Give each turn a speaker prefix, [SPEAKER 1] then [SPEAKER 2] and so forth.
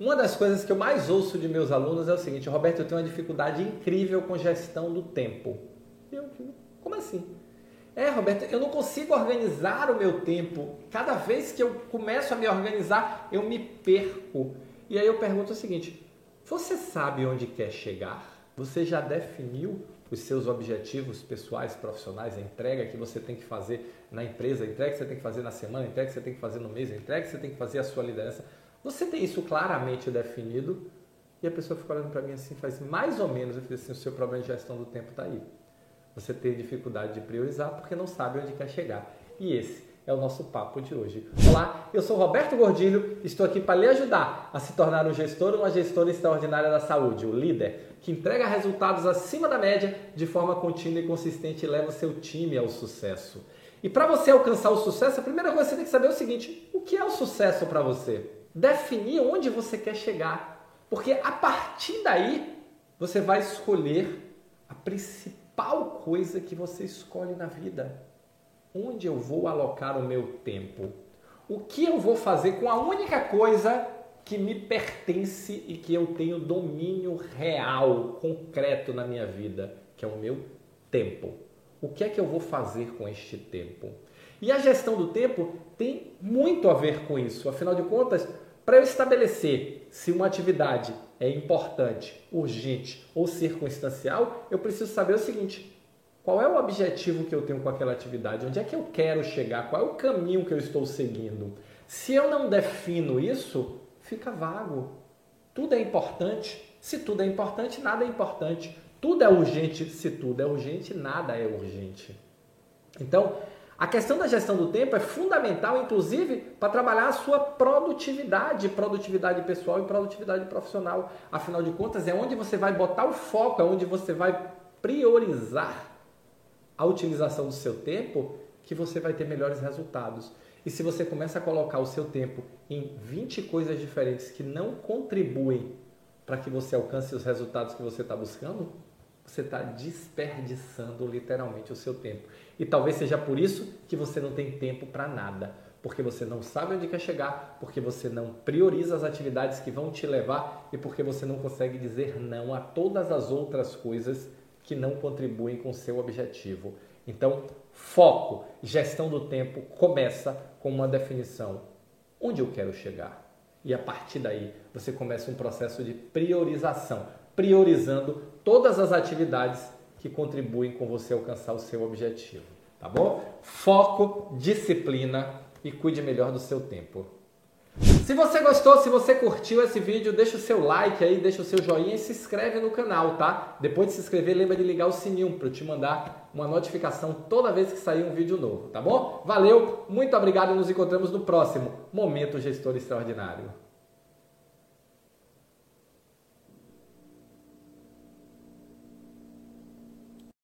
[SPEAKER 1] Uma das coisas que eu mais ouço de meus alunos é o seguinte: Roberto, eu tenho uma dificuldade incrível com gestão do tempo. Eu digo, como assim? É, Roberto, eu não consigo organizar o meu tempo. Cada vez que eu começo a me organizar, eu me perco. E aí eu pergunto o seguinte: você sabe onde quer chegar? Você já definiu os seus objetivos pessoais, profissionais, a entrega que você tem que fazer na empresa, a entrega que você tem que fazer na semana, a entrega que você tem que fazer no mês, a entrega que você tem que fazer a sua liderança? Você tem isso claramente definido? E a pessoa fica olhando para mim assim, faz mais ou menos, eu falei assim, o seu problema de gestão do tempo está aí. Você tem dificuldade de priorizar porque não sabe onde quer chegar. E esse é o nosso papo de hoje. Olá, eu sou Roberto Gordilho, estou aqui para lhe ajudar a se tornar um gestor ou uma gestora extraordinária da saúde, o líder, que entrega resultados acima da média de forma contínua e consistente e leva seu time ao sucesso. E para você alcançar o sucesso, a primeira coisa que você tem que saber é o seguinte: o que é o sucesso para você? Definir onde você quer chegar. Porque a partir daí você vai escolher a principal coisa que você escolhe na vida. Onde eu vou alocar o meu tempo? O que eu vou fazer com a única coisa que me pertence e que eu tenho domínio real, concreto na minha vida, que é o meu tempo. O que é que eu vou fazer com este tempo? E a gestão do tempo tem muito a ver com isso. Afinal de contas, para eu estabelecer se uma atividade é importante, urgente ou circunstancial, eu preciso saber o seguinte: qual é o objetivo que eu tenho com aquela atividade? Onde é que eu quero chegar? Qual é o caminho que eu estou seguindo? Se eu não defino isso, fica vago. Tudo é importante. Se tudo é importante, nada é importante. Tudo é urgente. Se tudo é urgente, nada é urgente. Então, a questão da gestão do tempo é fundamental, inclusive, para trabalhar a sua produtividade, produtividade pessoal e produtividade profissional. Afinal de contas, é onde você vai botar o foco, é onde você vai priorizar a utilização do seu tempo que você vai ter melhores resultados. E se você começa a colocar o seu tempo em 20 coisas diferentes que não contribuem para que você alcance os resultados que você está buscando, você está desperdiçando literalmente o seu tempo. E talvez seja por isso que você não tem tempo para nada, porque você não sabe onde quer chegar, porque você não prioriza as atividades que vão te levar e porque você não consegue dizer não a todas as outras coisas que não contribuem com o seu objetivo. Então, foco, gestão do tempo começa com uma definição: onde eu quero chegar? E a partir daí, você começa um processo de priorização priorizando todas as atividades que contribuem com você alcançar o seu objetivo, tá bom? Foco, disciplina e cuide melhor do seu tempo. Se você gostou, se você curtiu esse vídeo, deixa o seu like aí, deixa o seu joinha e se inscreve no canal, tá? Depois de se inscrever, lembra de ligar o sininho para eu te mandar uma notificação toda vez que sair um vídeo novo, tá bom? Valeu, muito obrigado e nos encontramos no próximo Momento Gestor Extraordinário.